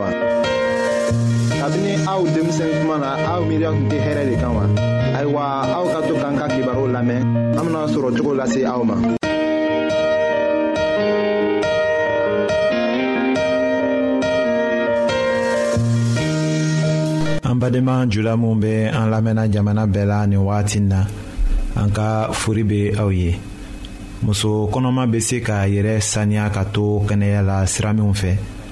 wa. kabini aw denmisɛn kuma na aw miiriya tun tɛ hɛrɛ de kan wa. ayiwa aw ka to k'an ka kibaru lamɛn an bena sɔrɔ cogo lase aw ma. an badenma jula minw be an lamɛnna jamana bɛɛ la nin wagatin na an ka fori be aw ye muso kɔnɔma bɛ se k'a yɛrɛ saniya ka to kɛnɛya la sira minw fɛ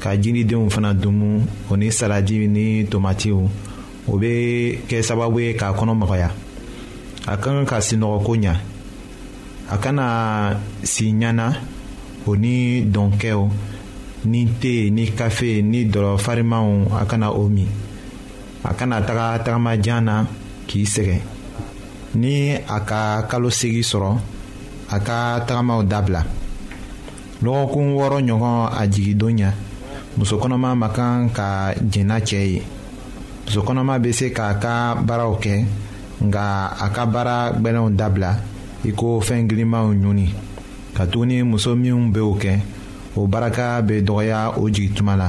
ka jiridenw fana dumu o ni salaji ni tomatiw o bɛ kɛ sababu ye k'a kɔnɔ magaya a ka kan ka sinɔgɔko ɲa a kana si ɲana o ni dɔnkɛw ni te ni kafe ni dɔlɔ farimanw a kana o min a kana taga tagama jan na k'i sɛgɛn ni a ka kalo segi sɔrɔ a ka tagamaw dabila. lɔgɔkun wɔɔrɔ ɲɔgɔn a jigindon ɲɛ muso kɔnɔma ma kan ka jɛnna cɛ ye muso kɔnɔma bɛ se k'a ka baaraw kɛ nka a ka baara gbɛlɛnw dabila i ko fɛn girimanw ɲuni katuguni muso minnu bɛ o kɛ o baraka bɛ dɔgɔya o jigin tuma la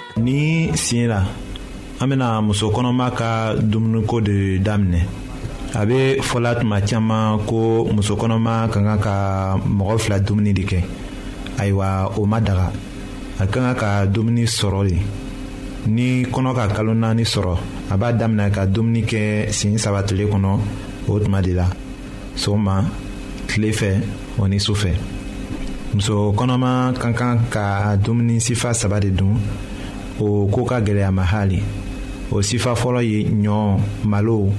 ni sin la an bɛna muso kɔnɔma ka dumuniko de daminɛ a bɛ fɔla tuma caman ko muso kɔnɔma ka kan ka mɔgɔ fila dumuni de kɛ ayiwa o ma daga a ka kan ka dumuni sɔrɔ de ni kɔnɔ ka kalo naani sɔrɔ a b'a daminɛ ka dumuni kɛ sin saba tile kɔnɔ o tuma de la sɔgɔma tile fɛ o ni su fɛ muso kɔnɔma ka kan ka dumuni sifa saba de dun o ko ka gɛlɛya ma hali o sifa fɔlɔ ye ɲɔ malo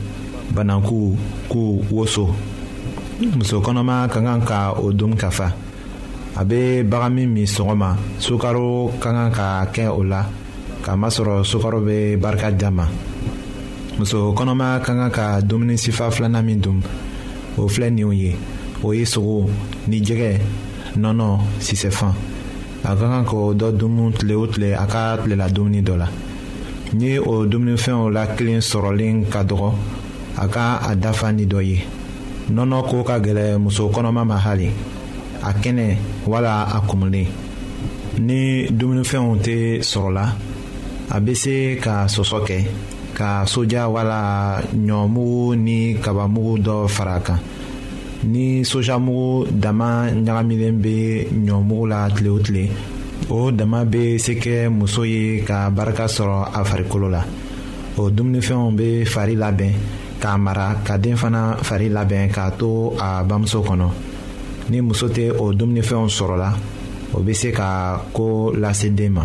bananku ku woso muso kɔnɔma ka kan ka o dun ka fa a bɛ bagan min min sɔgɔma sukaro ka kan ka kɛ o la k'a masɔrɔ sukaro bɛ barika d'a ma muso kɔnɔma ka kan ka dumuni sifa filanan min dun o filɛ ninw ye o ye sogo ni jɛgɛ nɔnɔ sisɛfan a ka kan k'o dɔ dumu tile o tile a ka tilela dumuni dɔ la ni o dumunifɛnw la kelen sɔrɔlen ka dɔgɔ a ka a dafa ni dɔ ye nɔnɔ ko ka gɛlɛ muso kɔnɔma ma hali a kɛnɛ wala a kumulen ni dumunifɛnw tɛ sɔrɔla a bɛ se ka sɔsɔ kɛ ka soja wala ɲɔmugu ni kabamugu dɔ fara a kan ni sojamugu dama ɲagamilen bɛ ɲɔmugu la tile o tile o dama bɛ se kɛ muso ye ka barika sɔrɔ a farikolo la. o dumunifɛnw bɛ fari labɛn k'a mara ka den fana fari labɛn k'a to a bamuso kɔnɔ ni muso tɛ o dumunifɛnw sɔrɔla o bɛ se ka ko lase den ma.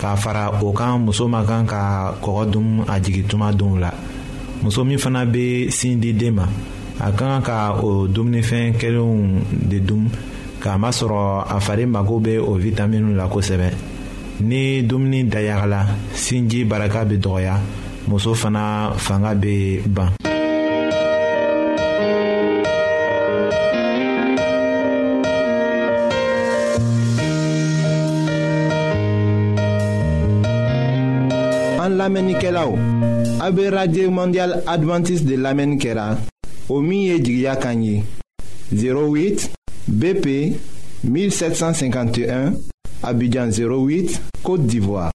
k'a fara o kan muso ma kan ka kɔgɔ dun a jigin tuma donw la muso min fana bɛ sin di den ma a ka kan ka o dumunifɛn kɛlenw de dun k'a masɔrɔ a fari mago bɛ o witaminiw la kosɛbɛ ni dumuni dayagala sinji barika bɛ dɔgɔya muso fana fanga bɛ ban. an lamɛnnikɛlaw a bɛ radio mondial adventiste de lamɛnni kɛra o min ye jigiya kan ye 08 BP 1751 Abidjan 08 Côte d'Ivoire.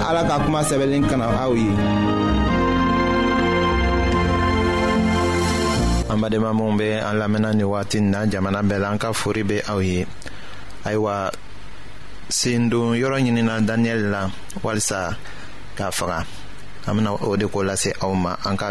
ala ka kuma sɛbɛnlen kana aw ye an badenma minw be an lamɛnna ni wagati n na jamana bɛɛ la an ka fori be aw ye ayiwa sendon yɔrɔ ɲinina daniyɛli la walisa k'a faga an bena o de ko lase aw ma an ka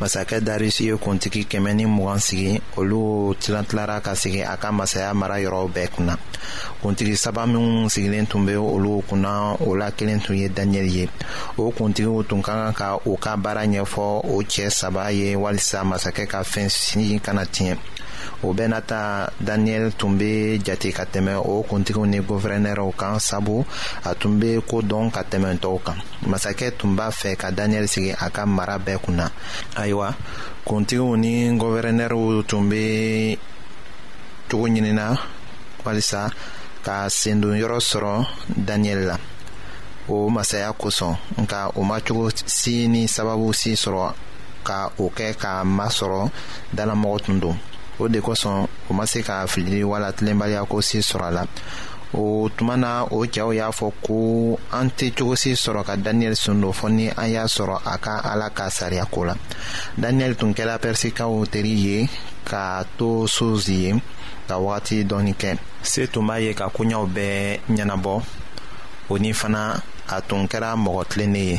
masakɛ darisi ye kuntigi kɛmɛ ni mugan sigi olu tilantilara ka sigi a ka masaya mara yɔrɔw bɛɛ kunna kuntigi saba minw sigilen tun bɛ olu kunna o la kelen tun ye daniyɛli ye o kuntigiw tun ka kan ka u ka baara ɲɛfɔ o cɛ saba ye walisa masakɛ ka fɛn sini kana tiɲɛ o bɛɛ n'a ta daniyɛli tun bɛ jate ka tɛmɛ o kuntigiw ni gɔfɛrɛnɛrɛw kan sabu a tun bɛ ko dɔn ka tɛmɛ tɔw kan masakɛ tun b'a fɛ ka daniyɛli sigi a ka mara bɛɛ kun na ayiwa kuntigiw ni gɔvɛrɛnɛriw tun bɛ cogo ɲinina walisa ka sendon yɔrɔ sɔrɔ daniyɛli la o masaya kosɔn nka o ma cogo si ni sababu si sɔrɔ ka o kɛ ka masɔrɔ dalamɔgɔ tun don o de kosɔn o ma se ka filili wala tilenbaliyako si sɔrɔ a la o tuma na o cɛw y'a fɔ ko an tɛ cogosi sɔrɔ ka daniyɛli sun don fɔ ni an y'a sɔrɔ a ka ala ka sariya ko la daniyɛli tun kɛra pɛrisikaw teri ye k'a to sozi ye ka wagati dɔɔni kɛ se tun b'a ye ka koɲaw bɛɛ ɲɛnabɔ o ni fana a tun kɛra mɔgɔ tilennen ye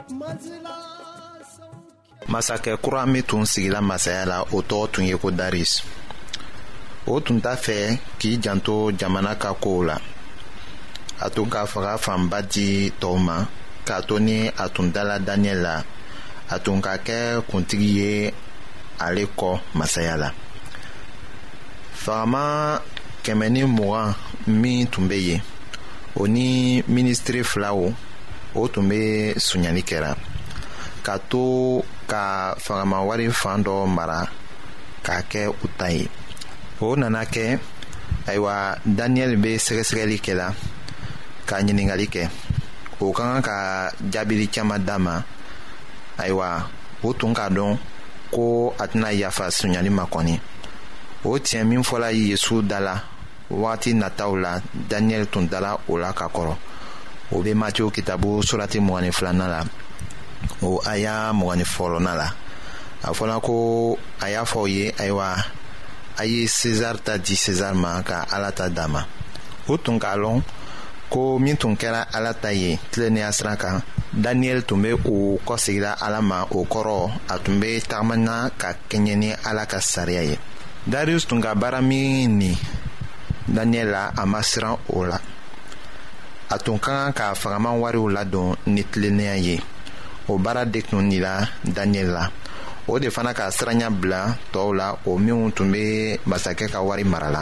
masakɛ kura min tun sigila masaya la o tɔgɔ tun ye ko daris o tun t'a fɛ k'i janto jamana ka kow la a tun ka faga fanba di tɔw ma k'a to ni a tun dala daniɛl la a tun ka kɛ kuntigi ye ale kɔ masaya la fagama kɛmɛ ni mugan min tun bɛ yen o ni minisitiri filaw o tun bɛ sonyali kɛra ka to ka fangamawari fan dɔ mara k'a kɛ u ta ye o nana kɛ ayiwa daniyɛli bɛ sɛgɛsɛgɛli kɛ la ka ɲininkali kɛ o ka kan ka jaabili caman d'a ma ayiwa o tun k'a dɔn ko a tɛna yafa sonyali ma kɔni o tiɲɛ min fɔla yesu da la wagati nataw la daniyɛli tun dala o la ka kɔrɔ o bɛ matiw kitabu surati mɔgɔni filanan la o a y'a mɔgɔni fɔlɔnan la a fɔla ko a y'a fɔ aw ye ayiwa a ye sezar ta di sezar ma ka ala ta d'a ma o tun k'a lɔn ko min tun kɛra ala ta ye tilennenya sira kan daniyɛli tun bɛ o kɔsegira ala ma o kɔrɔ a tun bɛ tagamana ka kɛɲɛ ni ala ka sariya ye darius tun ka baara min nin daniel la a ma siran o la a tun ka kan ka fagaman wariw ladon ni tilennenya ye o baara de tun nila daniel la o de fana ka siranya bila tɔɔw la o minnu tun bɛ masakɛ ka wari mara la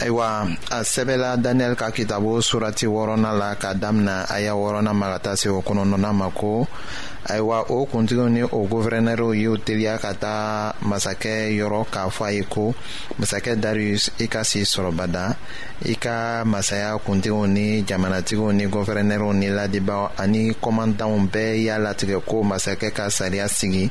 ayiwa a sɛbɛla daniyɛli ka kitabo surati wɔɔrɔna la ka damina a y'a wɔɔrɔna ma ka taa se o kɔnɔnɔna ma ko ayiwa o kuntigiw ni o gofɛrɛnɛriw y'u teliya ka taa masakɛ yɔrɔ k'a fɔ a ye ko masakɛ darius i ka si sɔrɔbada i ka masaya kuntigiw ni jamanatigiw ni gofɛrɛnɛriw ni ladibaw ani kɔmandanw bɛɛ y'a latigɛ ko masakɛ ka sariya sigi